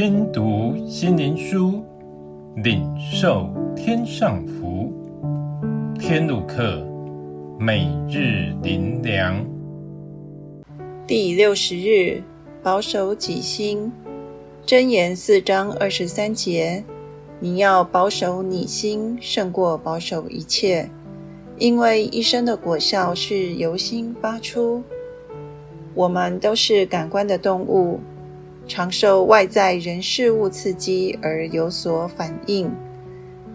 听读心灵书，领受天上福。天路客，每日灵粮。第六十日，保守己心。箴言四章二十三节：你要保守你心，胜过保守一切，因为一生的果效是由心发出。我们都是感官的动物。常受外在人事物刺激而有所反应，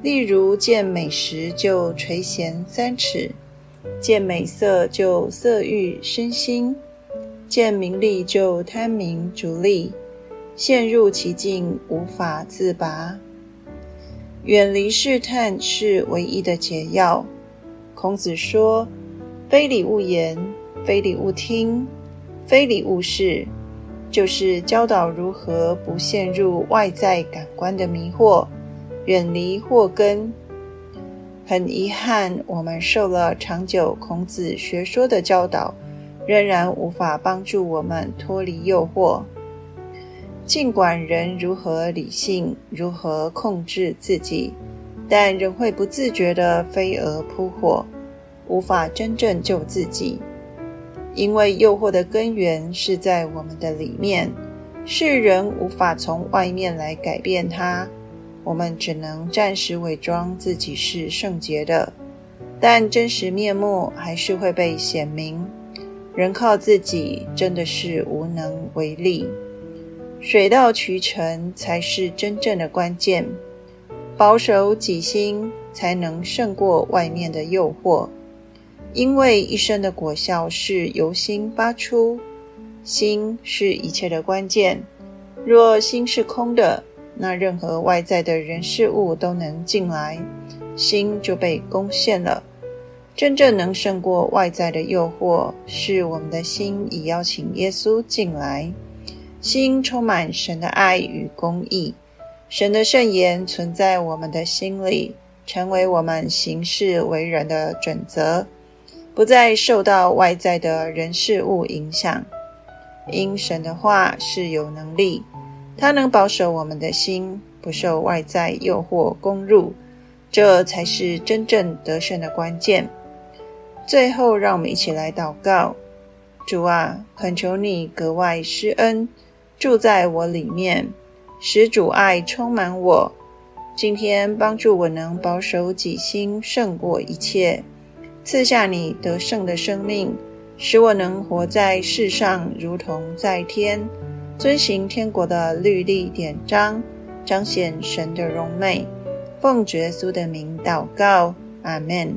例如见美食就垂涎三尺，见美色就色欲身心，见名利就贪名逐利，陷入其境无法自拔。远离试探是唯一的解药。孔子说：“非礼勿言，非礼勿听，非礼勿视。”就是教导如何不陷入外在感官的迷惑，远离祸根。很遗憾，我们受了长久孔子学说的教导，仍然无法帮助我们脱离诱惑。尽管人如何理性，如何控制自己，但仍会不自觉地飞蛾扑火，无法真正救自己。因为诱惑的根源是在我们的里面，世人无法从外面来改变它，我们只能暂时伪装自己是圣洁的，但真实面目还是会被显明。人靠自己真的是无能为力，水到渠成才是真正的关键，保守己心才能胜过外面的诱惑。因为一生的果效是由心发出，心是一切的关键。若心是空的，那任何外在的人事物都能进来，心就被攻陷了。真正能胜过外在的诱惑，是我们的心已邀请耶稣进来，心充满神的爱与公义，神的圣言存在我们的心里，成为我们行事为人的准则。不再受到外在的人事物影响，因神的话是有能力，它能保守我们的心不受外在诱惑攻入，这才是真正得胜的关键。最后，让我们一起来祷告：主啊，恳求你格外施恩，住在我里面，使主爱充满我。今天帮助我能保守己心，胜过一切。赐下你得胜的生命，使我能活在世上，如同在天，遵行天国的律例典章，彰显神的荣美。奉耶稣的名祷告，阿门。